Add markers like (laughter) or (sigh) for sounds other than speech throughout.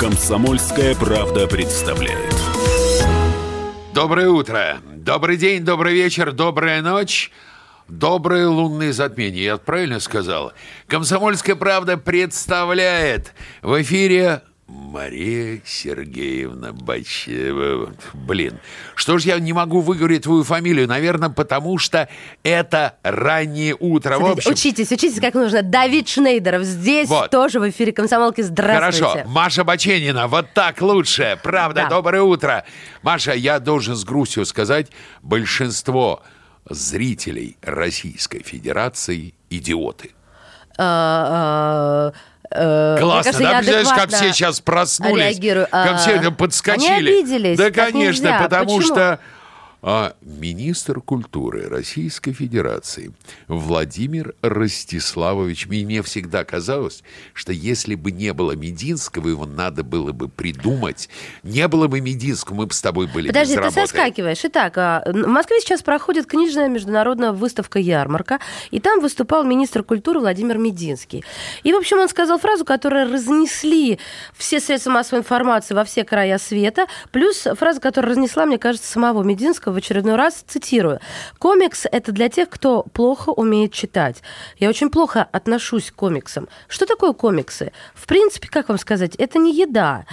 Комсомольская правда представляет. Доброе утро, добрый день, добрый вечер, добрая ночь. Доброе лунное затмение, я правильно сказал? Комсомольская правда представляет в эфире Мария Сергеевна Бачева. Блин, что ж я не могу выговорить твою фамилию? Наверное, потому что это раннее утро. Смотрите, в общем, Учитесь, учитесь, как нужно. Давид Шнейдеров здесь Вот. тоже в эфире комсомолки. Здравствуйте. Хорошо, Маша Баченина, вот так лучше. Правда, Да. доброе утро. Маша, я должен с грустью сказать, большинство зрителей Российской Федерации идиоты. А, а, э, Классно, кажется, да? Представляешь, как все сейчас проснулись, реагирую. как А, все это подскочили. Они обиделись. Да, конечно, потому что а, министр культуры Российской Федерации Владимир Ростиславович, мне всегда казалось, что если бы не было Мединского, его надо было бы придумать. Не было бы Мединского, мы бы с тобой были Подожди, ты соскакиваешь. Итак, а, в Москве сейчас проходит книжная международная выставка «Ярмарка», и там выступал министр культуры Владимир Мединский. И, в общем, он сказал фразу, которую разнесли все средства массовой информации во все края света, плюс фраза, которая разнесла, мне кажется, самого Мединского в очередной раз, цитирую, «Комикс – это для тех, кто плохо умеет читать». Я очень плохо отношусь к комиксам. Что такое комиксы? В принципе, как вам сказать, это не еда.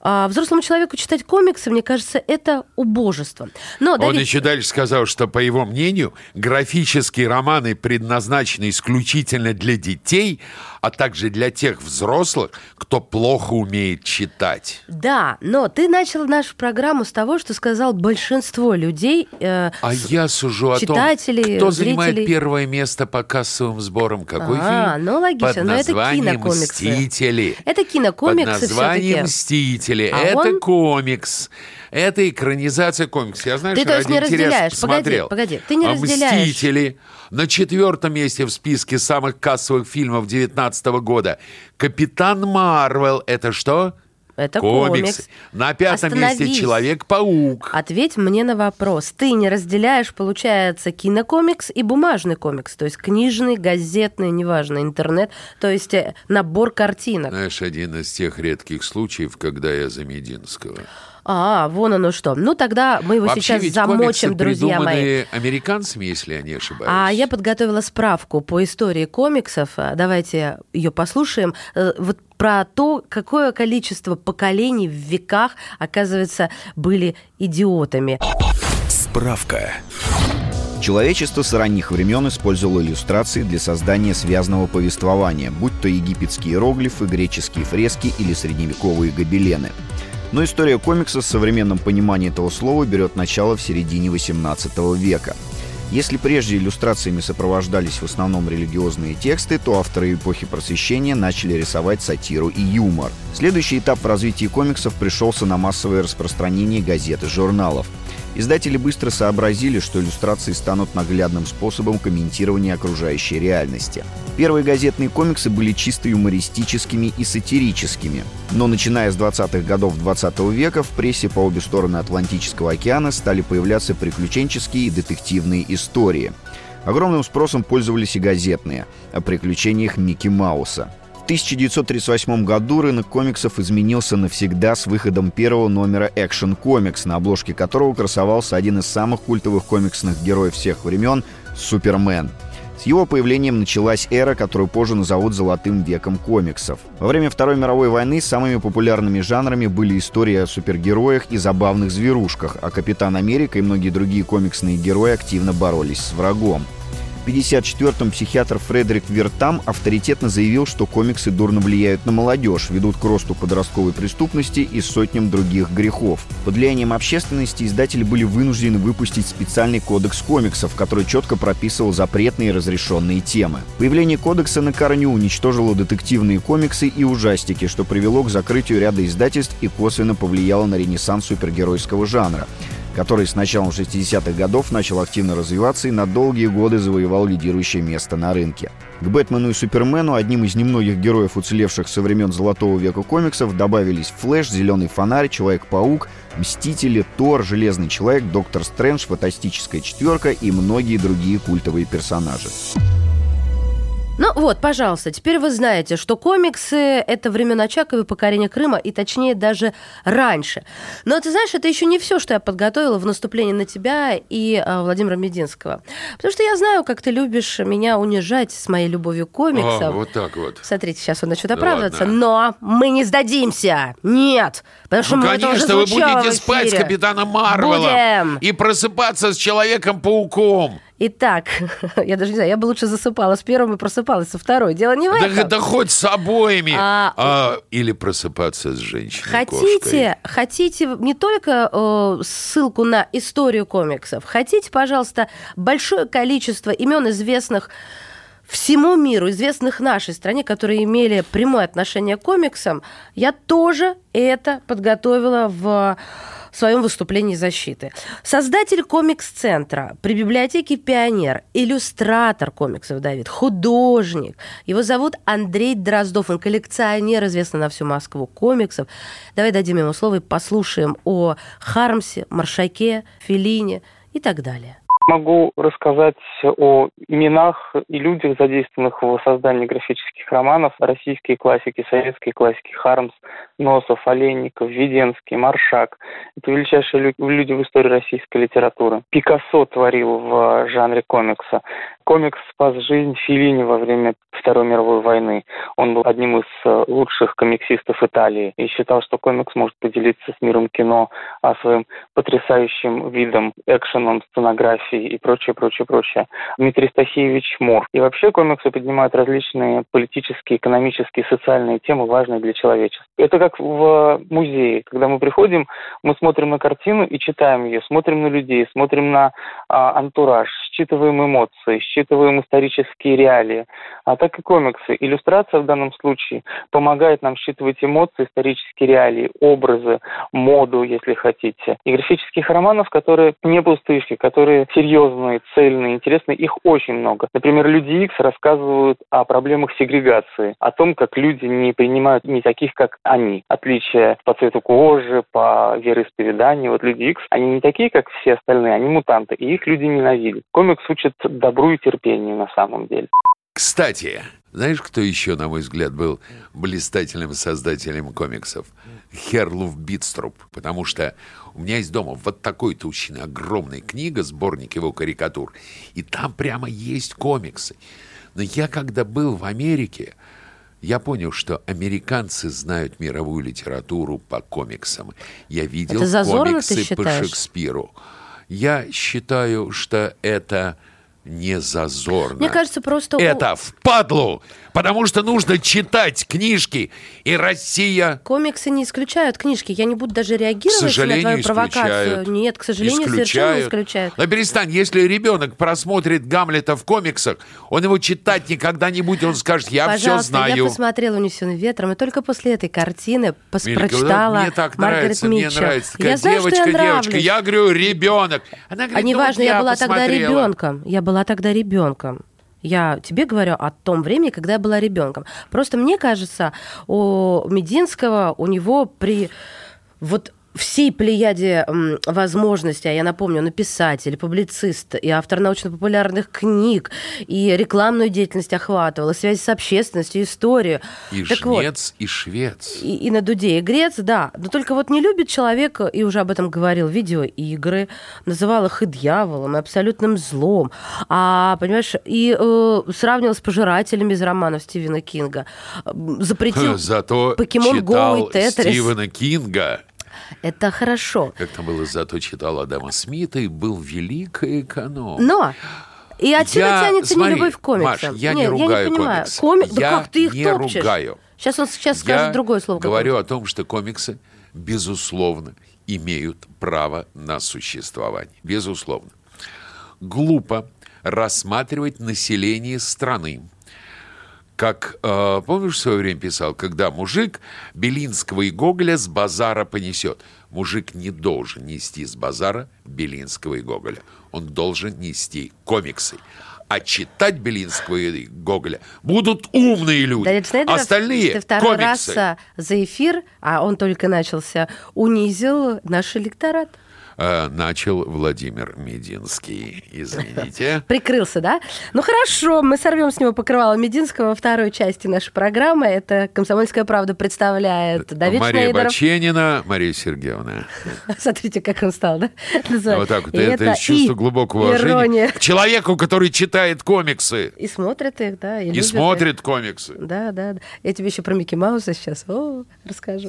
А взрослому человеку читать комиксы, мне кажется, это убожество. Но, Он Давид, еще дальше сказал, что, по его мнению, графические романы предназначены исключительно для детей, а также для тех взрослых, кто плохо умеет читать. Да, но ты начал нашу программу с того, что сказал большинство людей. э, А я сужу о том, кто занимает зрители. первое место по кассовым сборам. Какой А, фильм? ну, логично, Под но это названием кинокомиксы. «Мстители». Это кинокомиксы Под названием. «Мстители». А это он- комикс. Это экранизация комикса. Я, знаешь, Ты, то есть, не разделяешь. Погоди, посмотрел. погоди, ты не А разделяешь. «Мстители» на четвертом месте в списке самых кассовых фильмов 19 года. «Капитан Марвел» — это что? Это Комикс. комикс. На пятом месте Остановись. «Человек-паук». Ответь мне на вопрос. Ты не разделяешь, получается, кинокомикс и бумажный комикс, то есть книжный, газетный, неважно, интернет, то есть э, набор картинок. Знаешь, один из тех редких случаев, когда я за Мединского. А, вон оно что. Ну, тогда мы его Вообще сейчас ведь замочим, друзья мои. американцами, если я не ошибаюсь. А я подготовила справку по истории комиксов. А, Давайте ее послушаем. Э, Вот про то, какое количество поколений в веках, оказывается, были идиотами. Справка. Человечество с ранних времен использовало иллюстрации для создания связанного повествования, будь то египетские иероглифы, греческие фрески или средневековые гобелены. Но история комикса в современном понимании этого слова берет начало в середине XVIII века. Если прежде иллюстрациями сопровождались в основном религиозные тексты, то авторы эпохи Просвещения начали рисовать сатиру и юмор. Следующий этап в развитии комиксов пришелся на массовое распространение газет и журналов. Издатели быстро сообразили, что иллюстрации станут наглядным способом комментирования окружающей реальности. Первые газетные комиксы были чисто юмористическими и сатирическими. Но начиная с 20-х годов 20 века в прессе по обе стороны Атлантического океана стали появляться приключенческие и детективные истории. Огромным спросом пользовались и газетные о приключениях Микки Мауса. В 1938 году рынок комиксов изменился навсегда с выходом первого номера Action Comics, на обложке которого красовался один из самых культовых комиксных героев всех времен — Супермен. С его появлением началась эра, которую позже назовут «золотым веком комиксов». Во время Второй мировой войны самыми популярными жанрами были истории о супергероях и забавных зверушках, а Капитан Америка и многие другие комиксные герои активно боролись с врагом. В 1954-м психиатр Фредерик Вертам авторитетно заявил, что комиксы дурно влияют на молодежь, ведут к росту подростковой преступности и сотням других грехов. Под влиянием общественности издатели были вынуждены выпустить специальный кодекс комиксов, который четко прописывал запретные и разрешенные темы. Появление кодекса на корню уничтожило детективные комиксы и ужастики, что привело к закрытию ряда издательств и косвенно повлияло на ренессанс супергеройского жанра. Который с началом 60-х годов начал активно развиваться и на долгие годы завоевал лидирующее место на рынке. К Бэтмену и Супермену, одним из немногих героев, уцелевших со времен Золотого века комиксов, добавились Флэш, Зеленый фонарь, Человек-паук, Мстители, Тор, Железный человек, Доктор Стрэндж, Фантастическая четверка и многие другие культовые персонажи. Ну вот, пожалуйста, теперь вы знаете, что комиксы – это времена Очакова и покорение Крыма, и точнее даже раньше. Но ты знаешь, это еще не все, что я подготовила в наступлении на тебя и э, Владимира Мединского. Потому что я знаю, как ты любишь меня унижать с моей любовью к комиксам. А, вот так вот. Смотрите, сейчас он начнет Да оправдываться, ладно. но мы не сдадимся. Нет. Потому что Ну, мы это уже конечно, вы будете спать с. Капитаном Марвелом Будем. и просыпаться с Человеком-пауком. Итак, (laughs) я даже не знаю, я бы лучше засыпала с первым и просыпалась со второй. Дело не в Да, этом. да хоть с обоими. А- А, или просыпаться с женщиной Хотите, хотите не только э, ссылку на историю комиксов, хотите, пожалуйста, большое количество имен известных всему миру, известных нашей стране, которые имели прямое отношение к комиксам, я тоже это подготовила в своем выступлении защиты. Создатель комикс-центра при библиотеке «Пионер», иллюстратор комиксов Давид, художник. Его зовут Андрей Дроздов, он коллекционер, известный на всю Москву комиксов. Давай дадим ему слово и послушаем о Хармсе, Маршаке, Фелине и так далее. Могу рассказать о именах и людях, задействованных в создании графических романов. Российские классики, советские классики. Хармс, Носов, Олейников, Веденский, Маршак. Это величайшие лю- люди в истории российской литературы. Пикассо творил в жанре комикса. Комикс спас жизнь Филини во время Второй мировой войны. Он был одним из э, лучших комиксистов Италии и считал, что комикс может поделиться с миром кино а, своим потрясающим видом, экшеном, сценографией и прочее, прочее, прочее. Дмитрий Стахеевич Мур. И вообще комиксы поднимают различные политические, экономические, социальные темы, важные для человечества. Это как в музее. Когда мы приходим, мы смотрим на картину и читаем ее, смотрим на людей, смотрим на а, антураж, считываем эмоции, считываем исторические реалии. А так и комиксы. Иллюстрация в данном случае помогает нам считывать эмоции, исторические реалии, образы, моду, если хотите. И графических романов, которые не пустышки, которые серьезные, цельные, интересные, их очень много. Например, «Люди Икс» рассказывают о проблемах сегрегации, о том, как люди не принимают не таких, как они. Отличия по цвету кожи, по вероисповеданию. Вот «Люди Икс», они не такие, как все остальные, они мутанты, и их люди ненавидят. Комикс учит добру и терпению на самом деле. Кстати, знаешь, кто еще, на мой взгляд, был блистательным создателем комиксов? Херлуф Битструп. Потому что у меня есть дома вот такой толщины огромная книга, сборник его карикатур. И там прямо есть комиксы. Но я, когда был в Америке, я понял, что американцы знают мировую литературу по комиксам. Я видел комиксы по? Шекспиру. Я считаю, что это не зазорно. Мне кажется, просто... Это впадлу, потому что нужно читать книжки, и Россия... Комиксы не исключают книжки. Я не буду даже реагировать на твою провокацию. исключают. Нет, к сожалению, совершенно исключают. Но перестань, если ребенок просмотрит Гамлета в комиксах, он его читать никогда не будет, он скажет, я все Пожалуйста, знаю. я посмотрела «Унесенный ветром», и только после этой картины пос- Милька, прочитала мне так Маргарет нравится, мне Митчелл. нравится. Такая Я знаю, девочка, что я девочка. Я говорю, ребенок. Она говорит, А «Ну, неважно, вот я была тогда посмотрела». ребенком. Я была тогда ребенком. Я тебе говорю о том времени, когда я была ребенком. Просто мне кажется, у Мединского, у него при вот всей плеяде возможностей, а я напомню, он и писатель, публицист, и автор научно-популярных книг, и рекламную деятельность охватывал, и связь с общественностью, историю. И Так вот, жнец, и швец. и, и на дуде и грец, да. Но только вот не любит человек, и уже об этом говорил, видеоигры, называл их и дьяволом, и абсолютным злом. А, понимаешь, и э, сравнивал с пожирателями из романов Стивена Кинга. Запретил (laughs) Зато Покемон читал Go и Тетрис. Стивена Кинга. Это хорошо. Как там было, зато читал Адама Смита и был великий эконом. Но и отсюда Я- тянется смотри, нелюбовь к комиксам. Маш, я не Нет, ругаю понимаю. комиксы. Коми- Да Я как ты их не топчешь? ругаю. Сейчас он сейчас Я скажет другое слово. говорю о том, что комиксы, безусловно, имеют право на существование. Безусловно. Глупо рассматривать население страны как, э, помнишь, в свое время писал, когда мужик Белинского и Гоголя с базара понесет. Мужик не должен нести с базара Белинского и Гоголя. Он должен нести комиксы. А читать Белинского и Гоголя будут умные люди. Да, это, знаете, Остальные ты второй комиксы. раз а, за эфир, а он только начался, унизил наш электорат. Э, начал Владимир Мединский. Извините. (laughs) Прикрылся, да? Ну хорошо, мы сорвем с него покрывало Мединского во второй части нашей программы. Это «Комсомольская правда» представляет Давид Мария Шнейдеров. Баченина, Мария Сергеевна. (laughs) Смотрите, как он стал, да? (laughs) Вот так вот. Это, и глубокого уважения человеку, который читает комиксы И смотрит их, да. И, смотрит комиксы. Да, да. Я тебе еще про Микки Мауса сейчас расскажу.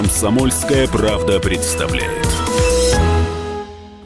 Комсомольская правда представляет.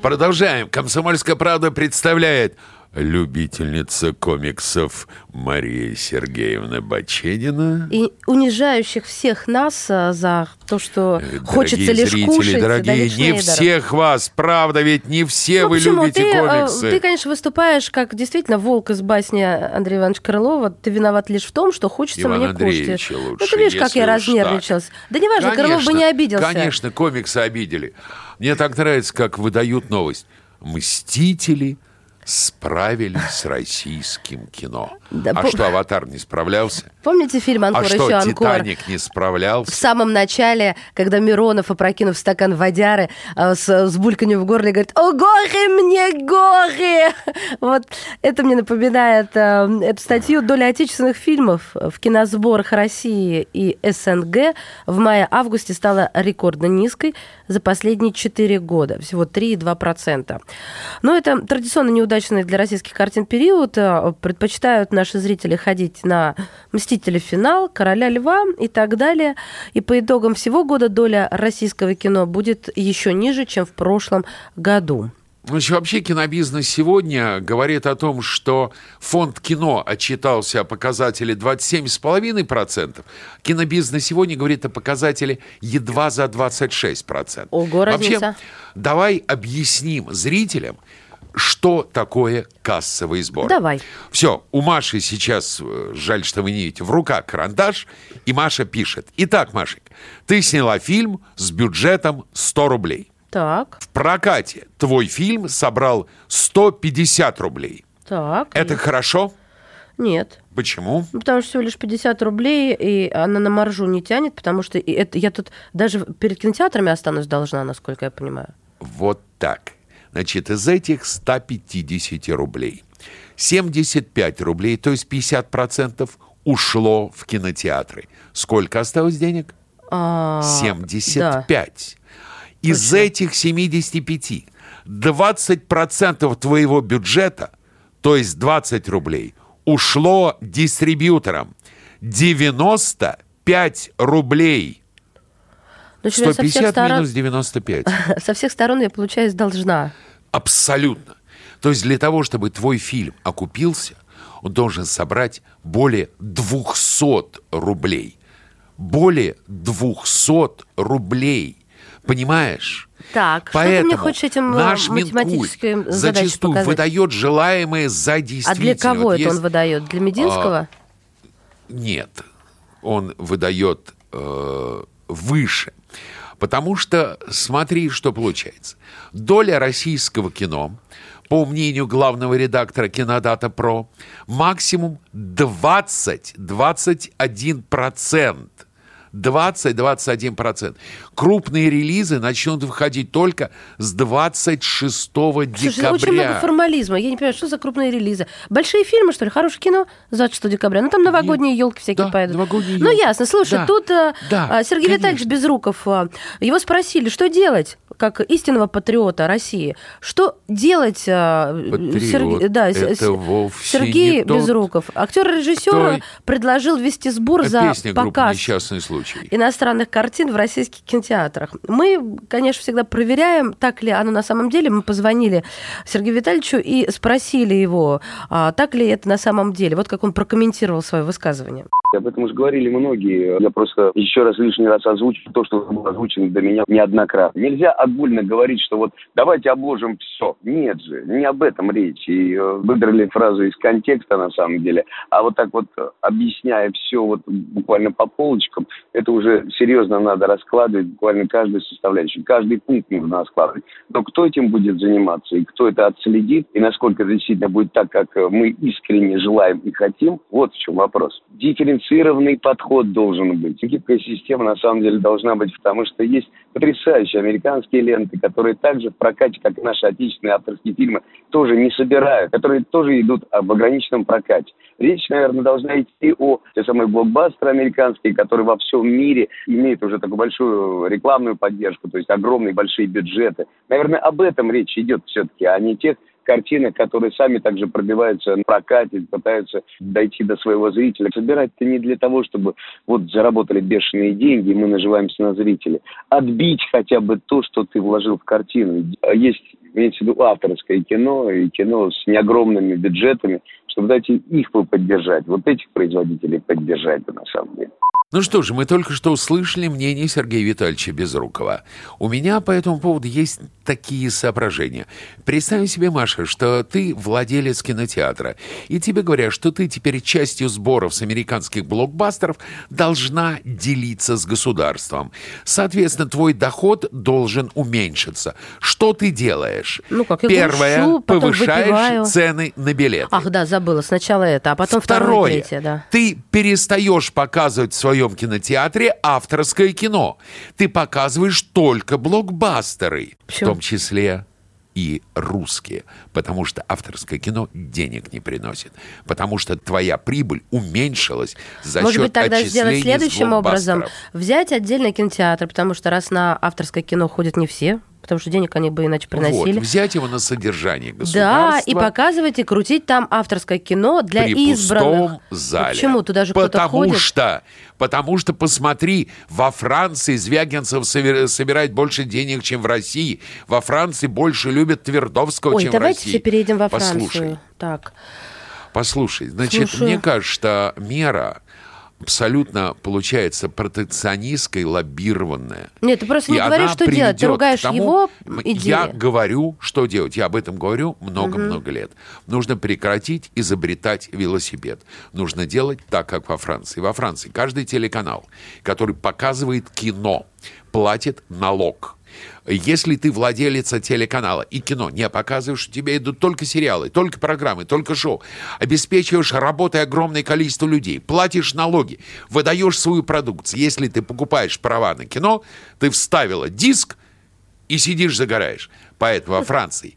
Продолжаем. Комсомольская правда представляет любительница комиксов Мария Сергеевна Баченина. И унижающих всех нас а, за то, что Э, хочется дорогие лишь зрители, кушать. дорогие, Давид не Шнейдеров. всех вас, правда, ведь не все Ну, вы почему? любите ты, э, комиксы. Ты, конечно, выступаешь как действительно волк из басни Андрея Ивановича Крылова. Ты виноват лишь в том, что хочется Иван мне Андреевича кушать. лучше, ну, ты видишь, как я разнервничалась. Да неважно, Крылов бы Конечно, не обиделся. Конечно, комиксы обидели. Мне так нравится, как выдают новость. Мстители справились с российским кино. Да, а по- что, «Аватар» не справлялся? Помните фильм «Анкор» а еще что, «Анкор»? «Титаник» не В справлялся? самом начале, когда Миронов, опрокинув стакан водяры, а, с, с бульканью в горле, говорит «О, горе мне, горе!» Вот это мне напоминает а, эту статью «Доля отечественных фильмов в киносборах России и СНГ в мае-августе стала рекордно низкой за последние 4 года, всего 3,2%. Но это традиционно неудачный для российских картин период. А, Предпочитают наши зрители ходить на «Мстители. Финал», «Короля льва» и так далее. И по итогам всего года доля российского кино будет еще ниже, чем в прошлом году. Значит, вообще кинобизнес сегодня говорит о том, что фонд кино отчитался о показателе 27,5%. Кинобизнес сегодня говорит о показателе едва за 26%. Ого, Вообще, разница. давай объясним зрителям, что такое кассовый сбор. Давай. Все, у Маши сейчас, э, жаль, что вы не видите, в руках карандаш, и Маша пишет. Итак, Машек, ты сняла фильм с бюджетом 100 рублей. Так, В прокате твой фильм собрал 150 рублей. так. Это хорошо? Нет. Почему? Ну, потому что всего лишь 50 рублей, и она на маржу не тянет, потому что и это, я тут даже перед кинотеатрами останусь должна, насколько я понимаю. Вот так. Значит, из этих 150 рублей 75 рублей, то есть 50% ушло в кинотеатры. Сколько осталось денег? А, 75. Из этих 75 20% твоего бюджета, то есть 20 рублей, ушло дистрибьюторам. 95 рублей. Ну, что я со всех 150 сторон- минус 95. (laughs) Со всех сторон я, получаюсь, должна. Абсолютно. То есть для того, чтобы твой фильм окупился, он должен собрать более 200 рублей. Более 200 рублей. Понимаешь? Так, что ты Поэтому мне хочешь этим э, наш математическим зачастую показать? выдает желаемое за А действительное. для кого Вот это есть- он выдает? Для Мединского? Нет, он выдает э, выше. Потому что смотри, что получается. Доля российского кино, по мнению главного редактора Кинодата Про, максимум 20-21%. 20-21%. Крупные релизы начнут выходить только с 26 Слушай, декабря. очень много формализма. Я не понимаю, что за крупные релизы. Большие фильмы, что ли? Хорошее кино 26 декабря. Ну, там новогодние елки всякие Да, пойдут. новогодние Ну, ёлки. ясно. Слушай, Да, тут а, да, а, Сергей конечно. Витальевич Безруков, а, его спросили, что делать? как истинного патриота России. Что делать, а, Патриот Сергей, да, это вовсе Сергей не тот, Безруков, актер-режиссер, кто- предложил ввести сбор за Песня показ «Несчастный случай». Иностранных картин в российских кинотеатрах. Мы, конечно, всегда проверяем, так ли оно на самом деле. Мы позвонили Сергею Витальевичу и спросили его, а, так ли это на самом деле. Вот как он прокомментировал свое высказывание. Об этом уже говорили многие. Я просто еще раз лишний раз озвучу то, что было озвучено до меня неоднократно. Нельзя огульно говорить, что вот давайте обложим все. Нет же, не об этом речь. И э, выбрали фразу из контекста на самом деле. А вот так вот э, объясняя все вот буквально по полочкам, это уже серьезно надо раскладывать буквально каждую составляющую. Каждый пункт нужно раскладывать. Но кто этим будет заниматься и кто это отследит, и насколько это действительно будет так, как э, мы искренне желаем и хотим, вот в чем вопрос. Дифференцированный подход должен быть. Гибкая система на самом деле должна быть, потому что есть потрясающие американские ленты, которые также в прокате, как и наши отечественные авторские фильмы, тоже не собирают, которые тоже идут в ограниченном прокате. Речь, наверное, должна идти о те самые блокбастеры американские, которые во всем мире имеют уже такую большую рекламную поддержку, то есть огромные большие бюджеты. Наверное, об этом речь идет все-таки, а не тех картинок, которые сами также пробиваются на прокате, пытаются дойти до своего зрителя. Собирать-то не для того, чтобы вот заработали бешеные деньги, и мы наживаемся на зрителе. Отбить хотя бы то, что ты вложил в картину. Есть, имеется в виду, авторское кино и кино с неогромными бюджетами, чтобы дать их поддержать, вот этих производителей поддержать на самом деле. Ну что же, мы только что услышали мнение Сергея Витальевича Безрукова. У меня по этому поводу есть такие соображения. Представь себе, Маша, что ты владелец кинотеатра, и тебе говорят, что ты теперь частью сборов с американских блокбастеров должна делиться с государством. Соответственно, твой доход должен уменьшиться. Что ты делаешь? Ну как, я Первое, потом повышаешь выпиваю. цены на билеты. Ах, да, забыла. Сначала это, а потом второе, Второе. третье, да. Ты перестаешь показывать в своем кинотеатре авторское кино. Ты показываешь только блокбастеры, Почему? в том числе и русские, потому что авторское кино денег не приносит, потому что твоя прибыль уменьшилась за Может счет быть, тогда сделать следующим образом. Взять отдельно кинотеатр, потому что раз на авторское кино ходят не все, потому что денег они бы иначе приносили. Вот, взять его на содержание Да, государства. и показывать, и крутить там авторское кино для при избранных. зале. Ну, почему? Туда же кто-то ходит. что, потому что, посмотри, во Франции Звягинцев собирает больше денег, чем в России. Во Франции больше любят Твердовского, Ой, чем в давайте России. все переедем во Францию. Послушай, Так. послушай. Значит, Слушаю. мне кажется, мера абсолютно получается протекционистской, лоббированная. Нет, ты просто не говоришь, что делать. Ты ругаешь тому- его М, идеи. Я говорю, что делать. Я об этом говорю много-много лет. Нужно прекратить изобретать велосипед. Нужно делать так, как во Франции. Во Франции каждый телеканал, который показывает кино, платит налог. Если ты владелец телеканала и кино не показываешь, у тебя идут только сериалы, только программы, только шоу. Обеспечиваешь работой огромное количество людей, платишь налоги, выдаешь свою продукцию. Если ты покупаешь права на кино, ты вставила диск и сидишь загораешь. Поэтому во Франции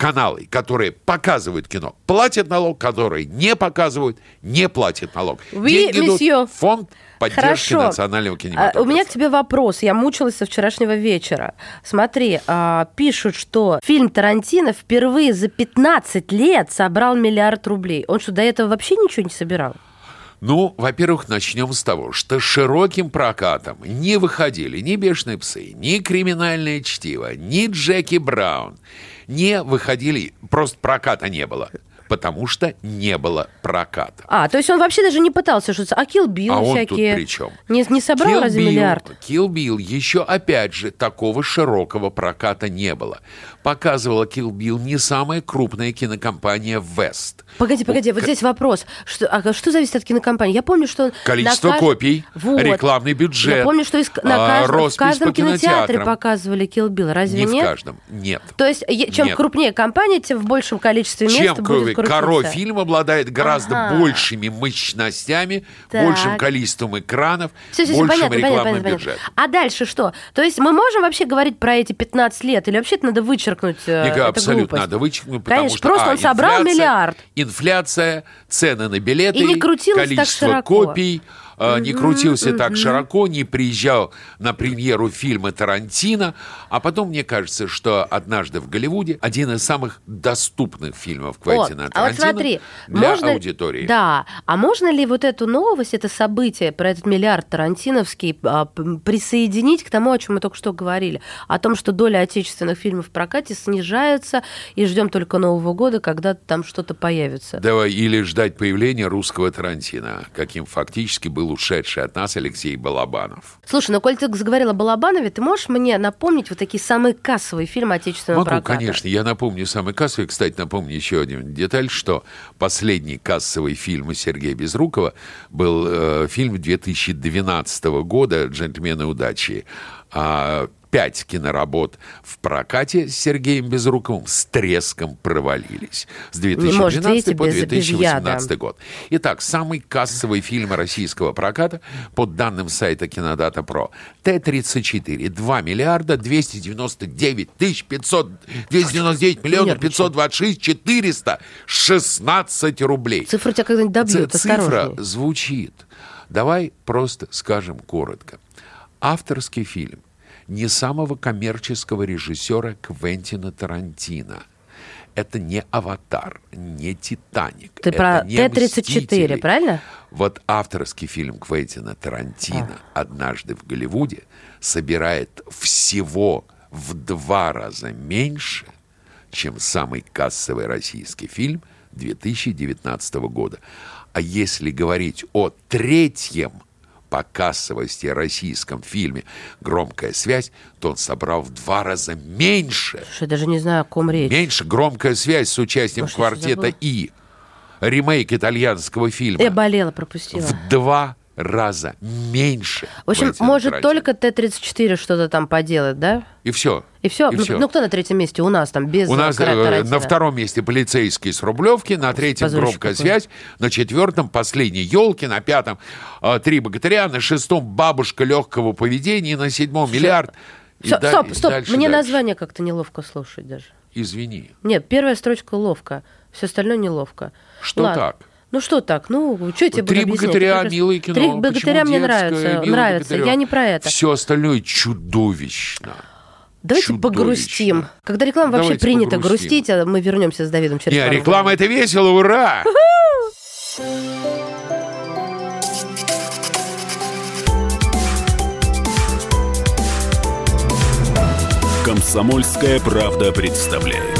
каналы, которые показывают кино, платят налог, которые не показывают, не платят налог. Oui, Деньги идут monsieur. в фонд поддержки Хорошо. национального А, кинематографа. У меня к тебе вопрос. Я мучилась со вчерашнего вечера. Смотри, а, пишут, что фильм Тарантино впервые за 15 лет собрал миллиард рублей. Он что, до этого вообще ничего не собирал? Ну, во-первых, начнем с того, что широким прокатом не выходили ни «Бешеные псы», ни «Криминальное чтиво», ни «Джеки Браун». Не выходили, просто проката не было, потому что не было проката. А, то есть он вообще даже не пытался шутить. А Kill Bill А он тут всякие... при чем? Не, не собрал Kill разве Bill- миллиард? Kill Bill еще, опять же, такого широкого проката не было. Показывала Kill Bill не самая крупная кинокомпания West. Погоди, погоди, вот здесь вопрос. Что, а что зависит от кинокомпании? Я помню, что... Количество на кажд- копий, Вот. рекламный бюджет, Я помню, что из- на а, каждом, в каждом по кинотеатре показывали Kill Bill. Разве Не в нет? каждом. Нет. То есть, чем Нет. крупнее компания, тем в большем количестве мест Чем будет крупнее крутиться. Каро фильм обладает гораздо Ага. большими мощностями, Так. большим количеством экранов, всё, всё, большим понятно, рекламным понятно, понятно, бюджетом. А дальше что? То есть мы можем вообще говорить про эти 15 лет? Или вообще это надо вычеркнуть? э, Ника, абсолютно глупость? надо вычеркнуть, потому Конечно, что просто а, он собрал миллиард. Инфляция, цены на билеты, И не крутилось так количество широко. копий, не крутился так широко, не приезжал на премьеру фильма Тарантино. А потом, мне кажется, что «Однажды в Голливуде» один из самых доступных фильмов Квентина Вот, а вот Тарантино смотри, для можно, аудитории. Да, а можно ли вот эту новость, это событие про этот миллиард тарантиновский а, присоединить к тому, о чем мы только что говорили, о том, что доля отечественных фильмов в прокате снижается, и ждем только Нового года, когда там что-то появится. Давай, или ждать появления русского Тарантино, каким фактически был ушедший от нас Алексей Балабанов. Слушай, ну коль ты заговорила о Балабанове, ты можешь мне напомнить вот такие самые кассовые фильмы отечественного Могу, проката? конечно. Я напомню самый кассовый. Кстати, напомню еще один деталь, что последний кассовый фильм Сергея Безрукова был э, фильм 2012 года «Джентльмены удачи». А, Пять киноработ в прокате с Сергеем Безруковым с треском провалились. С 2012 может, видите, по без- без 2018 яда. год. Итак, самый кассовый фильм российского проката, по данным сайта Кинодата Про, Т-34, 2 миллиарда 299 тысяч 500, 299 миллионов Нервничаю. 526 416 рублей. Цифры тебя когда-нибудь добьют, Цифра звучит. Давай просто скажем коротко. Авторский фильм не самого коммерческого режиссера Квентина Тарантино. Это не «Аватар», не «Титаник». Ты это про не Т-34, «Мстители». правильно? Вот авторский фильм Квентина Тарантино «Однажды в Голливуде» собирает всего в два раза меньше, чем самый кассовый российский фильм 2019 года. А если говорить о третьем по кассовости российском фильме «Громкая связь», то он собрал в два раза меньше Слушай, я даже не знаю, о ком речь. Меньше громкая связь с участием Может, квартета? И. Ремейк итальянского фильма. Я болела, пропустила. В два раза меньше. В общем, может только Т-34 что-то там поделать, да? И все. И все. И ну, всё. ну, кто на третьем месте у нас там без У нас э, э, Тарантино? на втором месте полицейский с Рублевки, на третьем Позорище громкая какое. связь, на четвертом последний елки, на пятом э, три богатыря, на шестом бабушка легкого поведения, на седьмом миллиард. И Всё, да- стоп, и стоп, дальше, мне дальше. название как-то неловко слушать даже. Извини. Нет, первая строчка ловко, все остальное неловко. Что Ладно. так? Ну что так? Ну, что я тебе Три объяснять? богатыря, Ты прекрасно- милое кино. Три богатыря мне нравятся, нравятся. Я не про это. Все остальное чудовищно. Давайте чудовищно. погрустим. Когда реклама вообще Давайте принято погрустим. грустить, а мы вернемся с Давидом через Не, пару реклама это весело, ура! Комсомольская правда представляет.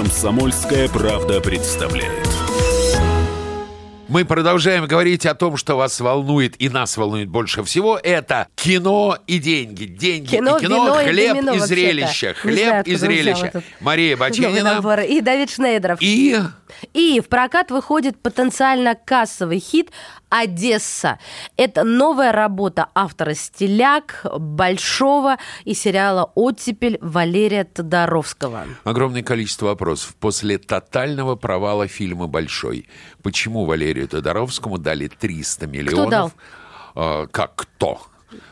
«Комсомольская правда» представляет. Мы продолжаем говорить о том, что вас волнует и нас волнует больше всего. Это кино и деньги. Деньги Кино, и кино, вино и хлеб домино и вообще-то. зрелище. Хлеб знаю, и зрелище. Мария (laughs) набор. И Давид Шнейдеров. И И в прокат выходит потенциально кассовый хит «Одесса». Это новая работа автора «Стиляк», «Большого» и сериала «Оттепель» Валерия Тодоровского. огромное количество вопросов. После тотального провала фильма «Большой», почему Валерию Тодоровскому дали 300 миллионов? дал? А, как кто?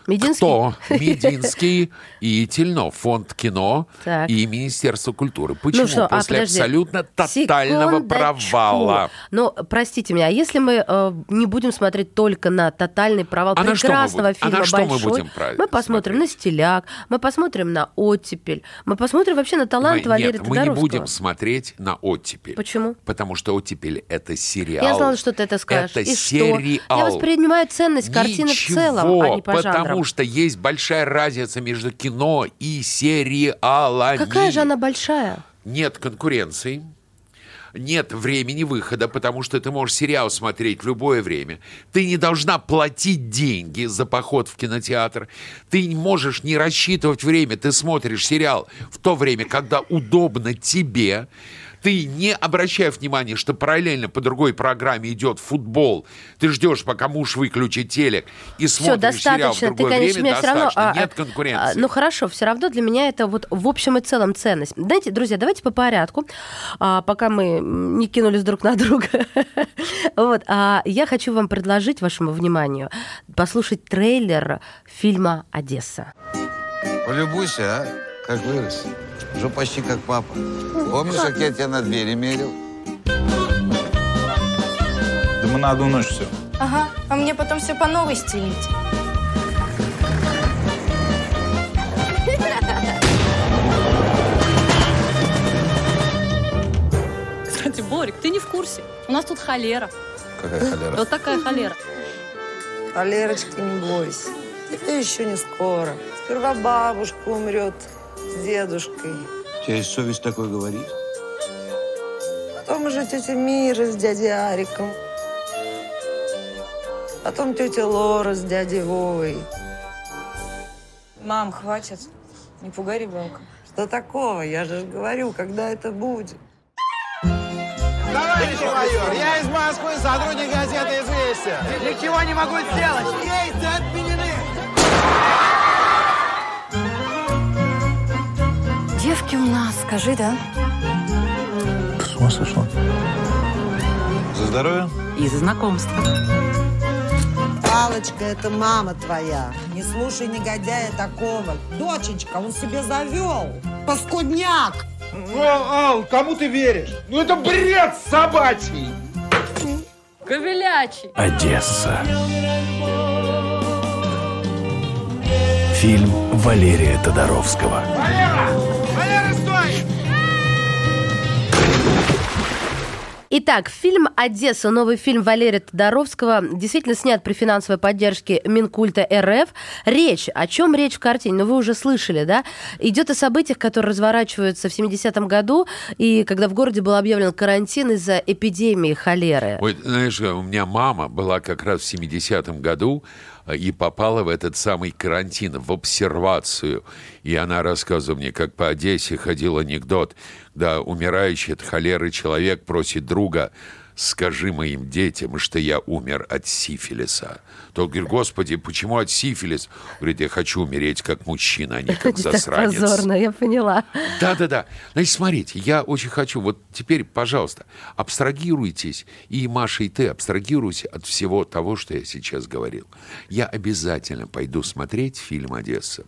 Мединский? Кто? Мединский и Тельнов, фонд кино Так. и Министерство культуры. Почему? Ну что, а, После подожди. абсолютно тотального Секундочку. провала. Но, простите меня, а если мы э, не будем смотреть только на тотальный провал А что мы прекрасного будем? А фильма что мы «Большой», будем правильно мы посмотрим на «Стиляк», мы посмотрим на «Оттепель», мы посмотрим вообще на талант Мы- Валерия Нет, мы не будем смотреть на оттепель. Почему? Потому что оттепель это сериал. Я знала, что ты это скажешь. Это И что? сериал. Я воспринимаю ценность картины в целом, а не по потому жанрам. Что есть большая разница между кино и сериалами. Какая же она большая? нет конкуренции, нет времени выхода, потому что ты можешь сериал смотреть в любое время. Ты не должна платить деньги за поход в кинотеатр. Ты не можешь не рассчитывать время. Ты смотришь сериал в то время, когда удобно тебе ты не обращая внимания, что параллельно по другой программе идет футбол, ты ждешь, пока муж выключит телек и смотришь все, сериал в другое ты, конечно, время, достаточно. Равно, Нет а, конкуренции. А, ну хорошо, все равно для меня это вот в общем и целом ценность. Знаете, друзья, давайте по порядку, а, пока мы не кинулись друг на друга. (laughs) вот, а, я хочу вам предложить вашему вниманию послушать трейлер фильма «Одесса». Полюбуйся, а, как вырос. Уже почти как папа. Помнишь, как я тебя на двери мерил? Да мы на одну ночь все. Ага, а мне потом все по новой стелить. Кстати, Борик, ты не в курсе. У нас тут холера. Какая холера? Вот такая холера. Холерочка, не бойся. Это еще не скоро. Сперва бабушка умрет, с дедушкой. У тебя есть совесть такое говорить? Потом уже тетя Мира с дядей Ариком. Потом тетя Лора с дядей Вовой. Мам, хватит. Не пугай ребенка. Что такого? Я же говорю, когда это будет. Товарищ майор, я из Москвы, сотрудник газеты «Известия». Ничего не могу сделать. Рейсы отменены. Девки у нас, скажи, да? С ума сошла? За здоровье? И за знакомство. Палочка, это мама твоя. Не слушай негодяя такого. Дочечка, он себе завел. Паскудняк. Ну, Ал, кому ты веришь? Ну, это бред собачий. Ковелячий. Одесса. Фильм Валерия Тодоровского. Валера! Валера, стой! Итак, фильм «Одесса», новый фильм Валерия Тодоровского, действительно снят при финансовой поддержке Минкульта РФ. Речь, о чем речь в картине? Ну, вы уже слышали, да? Идет о событиях, которые разворачиваются в 70-м году, и когда в городе был объявлен карантин из-за эпидемии холеры. Ой, знаешь, у меня мама была как раз в 70-м году и попала в этот самый карантин, в обсервацию. И она рассказывала мне, как по Одессе ходил анекдот, да умирающий от холеры человек просит друга, скажи моим детям, что я умер от сифилиса. Тот говорит, господи, почему от сифилиса? Говорит, я хочу умереть как мужчина, а не как Это так засранец. позорно, я поняла. Да-да-да. Значит, смотрите, я очень хочу, вот теперь, пожалуйста, абстрагируйтесь, и Маша, и ты абстрагируйся от всего того, что я сейчас говорил. Я обязательно пойду смотреть фильм «Одесса».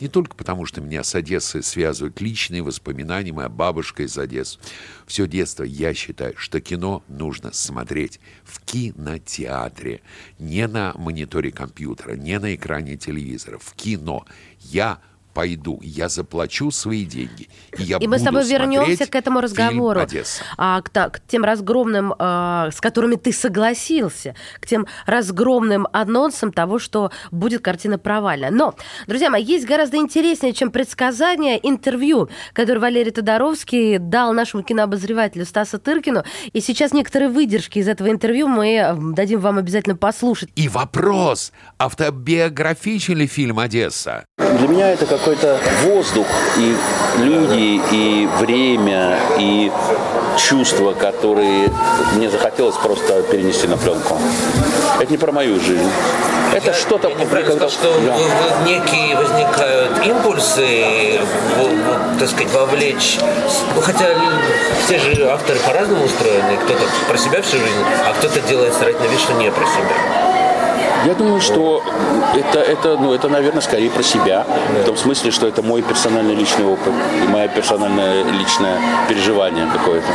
Не только потому, что меня с Одессой связывают личные воспоминания, моя бабушка из Одессы. Все детство я считаю, что кино нужно смотреть в кинотеатре, не на мониторе компьютера, не на экране телевизора, в кино. Я пойду, я заплачу свои деньги, и я И мы с тобой вернемся к этому разговору, а, к, к тем разгромным, а, с которыми ты согласился, к тем разгромным анонсам того, что будет картина провальная. Но, друзья мои, есть гораздо интереснее, чем предсказание, интервью, которое Валерий Тодоровский дал нашему кинообозревателю Стасу Тыркину. И сейчас некоторые выдержки из этого интервью мы дадим вам обязательно послушать. И вопрос, автобиографичен ли фильм «Одесса»? Для меня это какой-то воздух, и люди, и время, и чувства, которые мне захотелось просто перенести на пленку. Это не про мою жизнь. Это что-то... Я неправильно сказал, что Да. некие возникают импульсы, так сказать, вовлечь. Ну, хотя все же авторы по-разному устроены. Кто-то про себя всю жизнь, а кто-то делает старательно вид, что не про себя. Я думаю, что это, это, ну, это, наверное, скорее про себя. В том смысле, что это мой персональный личный опыт и мое персональное личное переживание какое-то.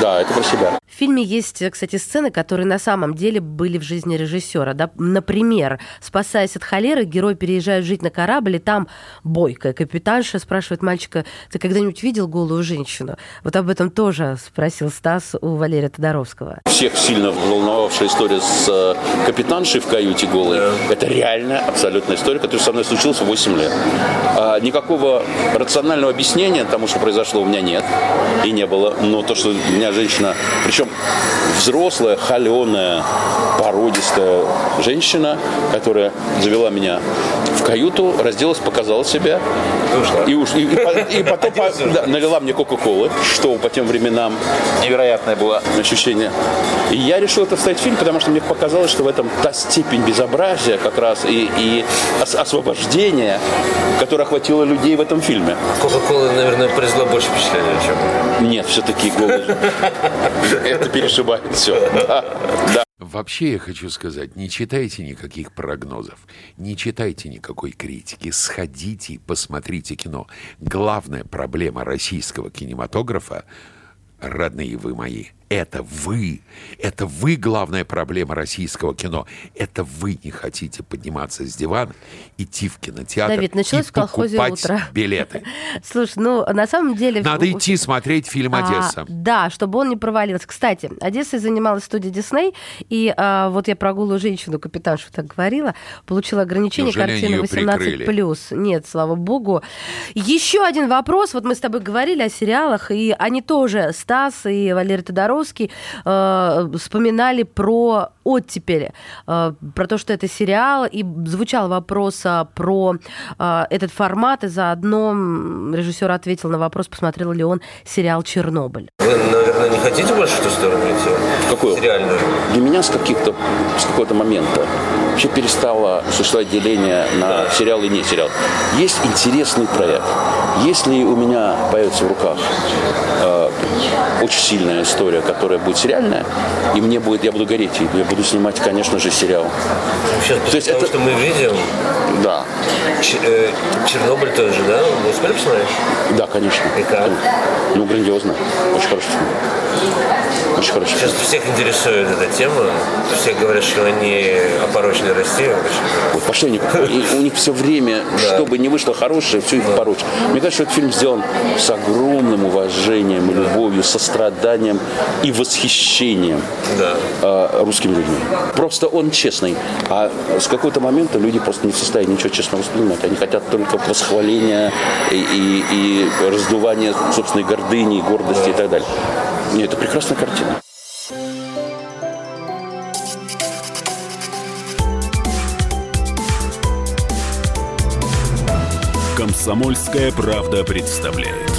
Да, это про себя. В фильме есть, кстати, сцены, которые на самом деле были в жизни режиссера. Да? Например, спасаясь от холеры, герой переезжает жить на корабль, и там бойкая капитанша спрашивает мальчика, ты когда-нибудь видел голую женщину? Вот об этом тоже спросил Стас у Валерия Тодоровского. Всех сильно волновавшая история с э, капитаншей в каюте будьте голые. Это реальная абсолютная история, которая со мной случилась в 8 лет. А, никакого рационального объяснения тому, что произошло, у меня нет. И не было. Но то, что у меня женщина, причем взрослая, холеная, породистая женщина, которая завела меня в каюту, разделась, показала себя. И, уж, и, и, и потом по, да, налила мне Кока-Колы, что по тем временам невероятное было ощущение. И я решил это вставить в фильм, потому что мне показалось, что в этом та степень безобразия как раз и, и ос- освобождения, которое охватило людей в этом фильме. Кока-кола, наверное, произвела больше впечатления, чем... Нет, все-таки голые. (laughs) Это перешибает все. Да. Вообще я хочу сказать, не читайте никаких прогнозов, не читайте никакой критики, сходите и посмотрите кино. Главная проблема российского кинематографа, родные вы мои, это вы. Это вы главная проблема российского кино. Это вы не хотите подниматься с дивана, идти в кинотеатр Давид, началось и в колхозе покупать утро. билеты. (laughs) Слушай, ну, на самом деле... Надо идти смотреть фильм А, «Одесса». да, чтобы он не провалился. Кстати, Одессой занималась студия Дисней, и а, вот я про голую женщину, капитаншу так говорила, получила ограничение Неужели картины они её 18+. прикрыли? Нет, слава богу. Еще один вопрос. Вот мы с тобой говорили о сериалах, и они тоже, Стас и Валерий Тодоровский, э, вспоминали про оттепели, э, про то, что это сериал, и звучал вопрос а, про э, этот формат, и заодно режиссер ответил на вопрос, посмотрел ли он сериал «Чернобыль». Наверное, не хотите больше в ту сторону идти? Какую? Реальную. Для меня с, каких-то, с какого-то момента вообще перестало существовать деление на сериал и не сериал. Есть интересный проект. Если у меня появится в руках э, очень сильная история, которая будет сериальная, и мне будет, я буду гореть, и я буду снимать, конечно же, сериал. Сейчас, То есть потому это- что мы видим, Да, Ч- э, Чернобыль тоже, да? Вы успели посмотреть? да, конечно. И как? Ну, грандиозно. Очень хороший фильм. Очень хороший Сейчас всех интересует эта тема. Все говорят, что они опорочили Россию. Вот пошли они, и у них все время, (laughs) чтобы не вышло хорошее, все их порочат. Мне кажется, что этот фильм сделан с огромным уважением, и любовью, состраданием и восхищением э, русскими людьми. Просто он честный. А с какого-то момента люди просто не в состоянии ничего честно воспринимать. Они хотят только восхваления и, и- и раздувания собственной гордыни, гордости и так далее. Нет, это прекрасная картина. Комсомольская правда представляет.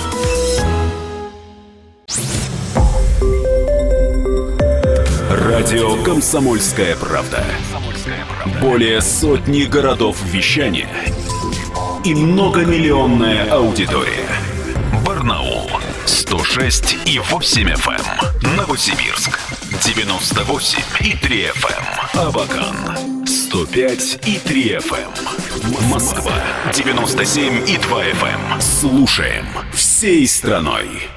Радио Комсомольская правда. Более сотни городов вещания и многомиллионная аудитория. Барнаул 106 и 8 FM. Новосибирск 98 и 3 FM. Абакан 105 и 3 FM. Москва 97 и 2 FM. Слушаем всей страной.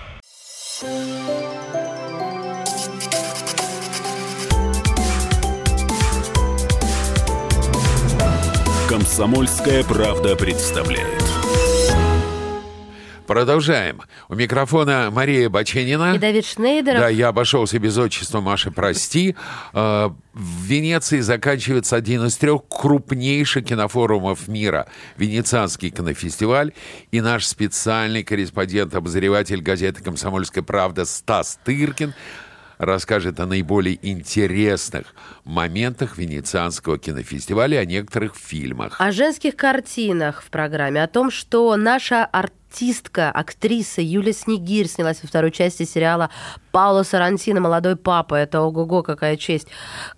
Комсомольская правда представляет. Продолжаем. У микрофона Мария Баченина. И Давид Шнейдеров. Да, я обошелся без отчества, Маша, прости. Э, В Венеции заканчивается один из трех крупнейших кинофорумов мира – Венецианский кинофестиваль. И наш специальный корреспондент-обозреватель газеты «Комсомольская правда» Стас Тыркин расскажет о наиболее интересных моментах Венецианского кинофестиваля и о некоторых фильмах. О женских картинах в программе, о том, что наша артистка, актриса Юлия Снегирь снялась во второй части сериала Пауло Сарантино «Молодой папа». Это ого-го, какая честь.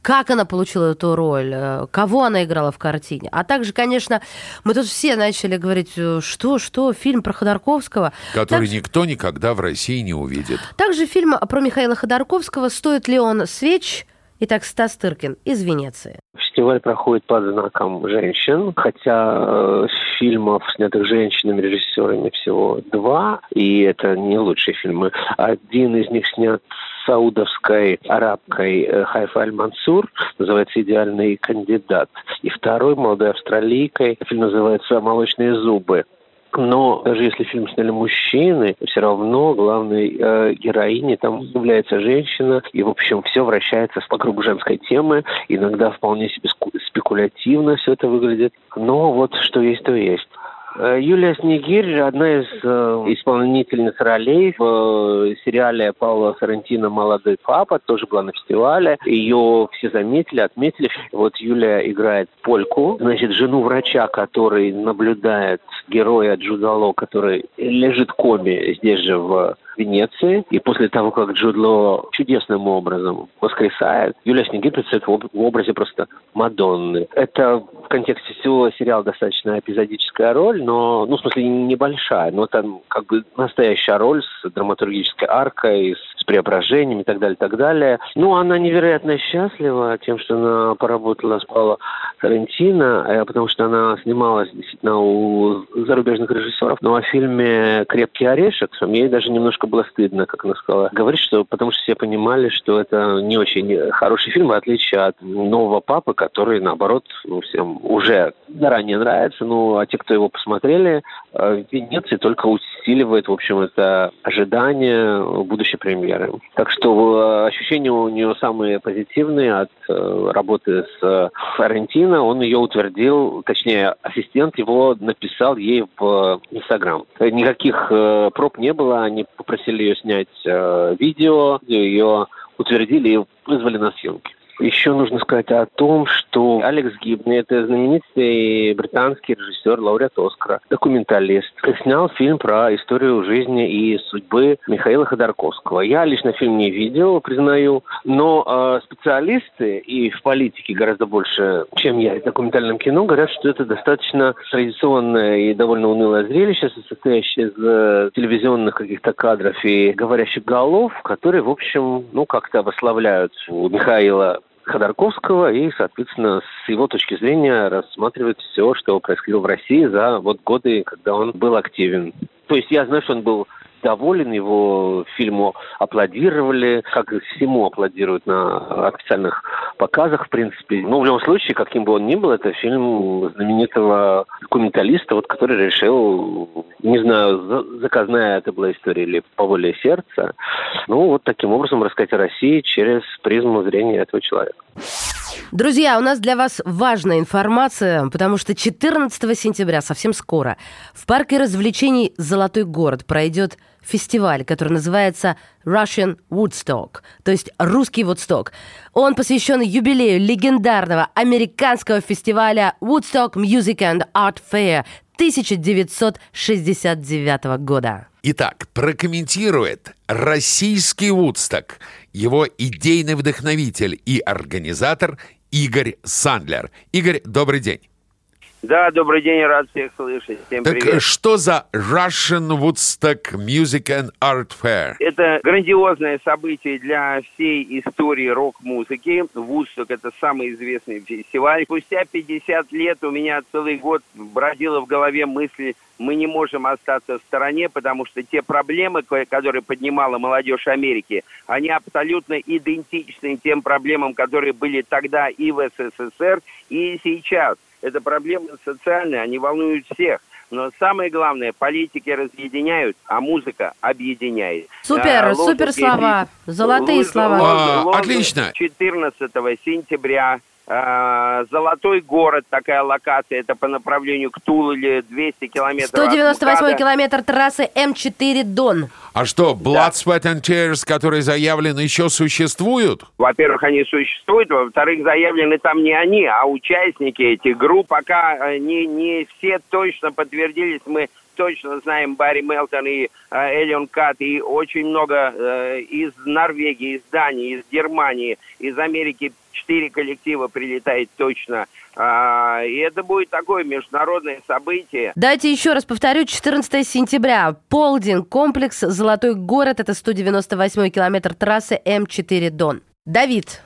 Как она получила эту роль? э, Кого она играла в картине? А также, конечно, мы тут все начали говорить, э, что, что, фильм про Ходорковского. Который Так- никто никогда в России не увидит. Также фильм про Михаила Ходорковского «Стоит ли он свеч?» Итак, Стас Тыркин из Венеции. Фестиваль проходит под знаком женщин, хотя э, фильмов, снятых женщинами, режиссерами всего два, и это не лучшие фильмы. Один из них снят саудовской арабкой э, Хайфа Аль-Мансур, называется «Идеальный кандидат». И второй, молодой австралийкой, фильм называется «Молочные зубы». Но даже если фильм сняли мужчины, все равно главной э, героиней там является женщина. И, в общем, все вращается вокруг женской темы. Иногда вполне себе спекулятивно все это выглядит. Но вот что есть, то есть. Э, Юлия Снегирь – одна из э, исполнительниц ролей в э, сериале Паула Сарантино «Молодой папа», тоже была на фестивале. Ее все заметили, отметили. Вот Юлия играет польку, значит, жену врача, который наблюдает героя Джудало, который лежит коме здесь же в Венеции. И после того, как Джуд Ло чудесным образом воскресает, Юлия Снегирь представляет в образе просто Мадонны. Это в контексте всего сериала достаточно эпизодическая роль, но, ну, в смысле, небольшая, но там как бы настоящая роль с драматургической аркой, с преображением и так далее, так далее. Ну, она невероятно счастлива тем, что она поработала с Пауло Тарантино, э, потому что она снималась действительно у зарубежных режиссеров. Но о фильме «Крепкий орешек» ей даже немножко было стыдно, как она сказала. Говорит, что потому что все понимали, что это не очень хороший фильм, в отличие от «Нового папы», который, наоборот, ну, всем уже заранее нравится. Ну, а те, кто его посмотрели, э, в Венеции только усиливает, в общем, это ожидание будущей премьеры. Так что э, ощущения у нее самые позитивные от э, работы с Флорентино. Он ее утвердил, точнее, ассистент его написал ей в Инстаграм. Никаких проб не было, они попросили ее снять видео, ее утвердили и вызвали на съемки. Еще нужно сказать о том, что Алекс Гибни – это знаменитый британский режиссер, лауреат Оскара, документалист. Снял фильм про историю жизни и судьбы Михаила Ходорковского. Я лично фильм не видел, признаю, но э, специалисты и в политике гораздо больше, чем я, в документальном кино, говорят, что это достаточно традиционное и довольно унылое зрелище, состоящее из э, телевизионных каких-то кадров и говорящих голов, которые, в общем, ну, как-то обославляют Михаила Ходорковского и, соответственно, с его точки зрения рассматривает все, что происходило в России за вот годы, когда он был активен. То есть я знаю, что он был доволен, его фильму аплодировали, как всему аплодируют на официальных показах, в принципе. Но в любом случае, каким бы он ни был, это фильм знаменитого документалиста, вот, который решил, не знаю, заказная это была история или по воле сердца, ну, вот таким образом рассказать о России через призму зрения этого человека. Друзья, у нас для вас важная информация, потому что 14 сентября, совсем скоро, в парке развлечений «Золотой город» пройдет фестиваль, который называется Russian Woodstock, то есть русский Woodstock. Он посвящен юбилею легендарного американского фестиваля Woodstock Music and Art Fair 1969 года. Итак, прокомментирует российский Вудсток, его идейный вдохновитель и организатор Игорь Сандлер. Игорь, добрый день. Да, добрый день, рад всех слышать. Всем так привет. что за Russian Woodstock Music and Art Fair? Это грандиозное событие для всей истории рок-музыки. Woodstock – это самый известный фестиваль. Спустя 50 лет у меня целый год бродила в голове мысль, мы не можем остаться в стороне, потому что те проблемы, которые поднимала молодежь Америки, они абсолютно идентичны тем проблемам, которые были тогда и в СССР, и сейчас – это проблемы социальные, они волнуют всех. Но самое главное, политики разъединяют, а музыка объединяет. Супер, а, супер слова, золотые Лондон, слова. А, отлично. 14 сентября Золотой город, такая локация, это по направлению к Туле, 200 километров 198 километр трассы М4 Дон. А что, Blood, да. Sweat and Tears, которые заявлены, еще существуют? Во-первых, они существуют, во-вторых, заявлены там не они, а участники этих групп. Пока э, не, не все точно подтвердились, мы точно знаем Барри Мелтон и э, Элион Кат, и очень много э, из Норвегии, из Дании, из Германии, из Америки четыре коллектива прилетает точно. А, и это будет такое международное событие. Дайте еще раз повторю, 14 сентября, полдень, комплекс «Золотой город», это 198 километр трассы М4 Дон. Давид,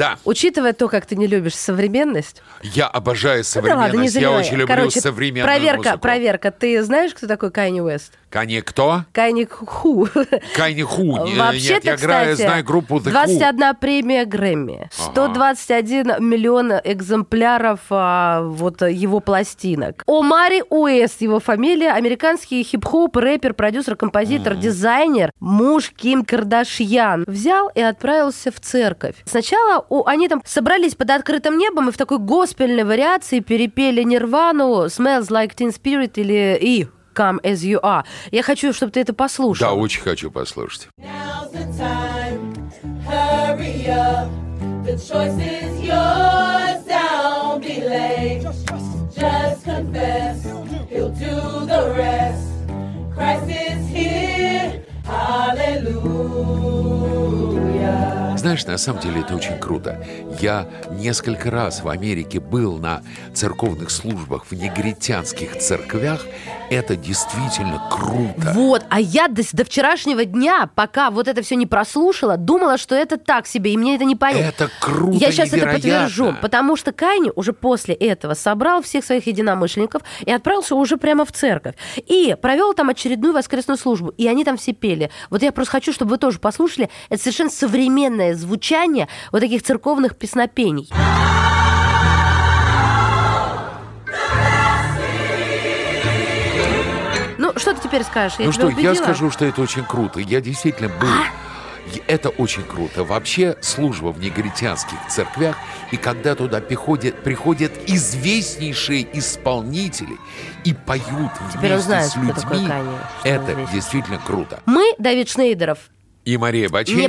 Да. Учитывая то, как ты не любишь современность... Я обожаю Ну да ладно, не современность. Я очень люблю Короче, современную проверка, музыку. проверка. Ты знаешь, кто такой Кайни Уэст? Кани кто? Кайни Ху. Кайни Ху. Вообще-то, Нет, я играю, кстати, знаю группу The Who. 21 премия Грэмми, 121 миллион экземпляров а, вот его пластинок. Омари Уэст, его фамилия, американский хип-хоп, рэпер, продюсер, композитор, дизайнер, муж Ким Кардашьян. Взял и отправился в церковь. Сначала у- они там собрались под открытым небом и в такой госпельной вариации перепели Нирвану «Smells Like Teen Spirit» или «И». Come as you are. Я хочу, чтобы ты это послушал. Да, очень хочу послушать. Just confess, He'll do the rest. Christ is here. Hallelujah. Знаешь, на самом деле это очень круто. Я несколько раз в Америке был на церковных службах в негритянских церквях. Это действительно круто. Вот, а я до, до вчерашнего дня, пока вот это все не прослушала, думала, что это так себе, и мне это не понятно. Это круто, Я сейчас это невероятно. подтвержу, потому что Кайни уже после этого собрал всех своих единомышленников и отправился уже прямо в церковь. И провел там очередную воскресную службу, и они там все пели. Вот я просто хочу, чтобы вы тоже послушали. Это совершенно современное звучание вот таких церковных песнопений. Ну, что ты теперь скажешь? Я ну что, я убедила? скажу, что это очень круто. Я действительно был... И Это очень круто. Вообще служба в негритянских церквях, и когда туда приходят, приходят известнейшие исполнители и поют Теперь вместе с людьми, что он это действительно круто. Мы, Давид Шнейдеров, И Мария Бачей. Не-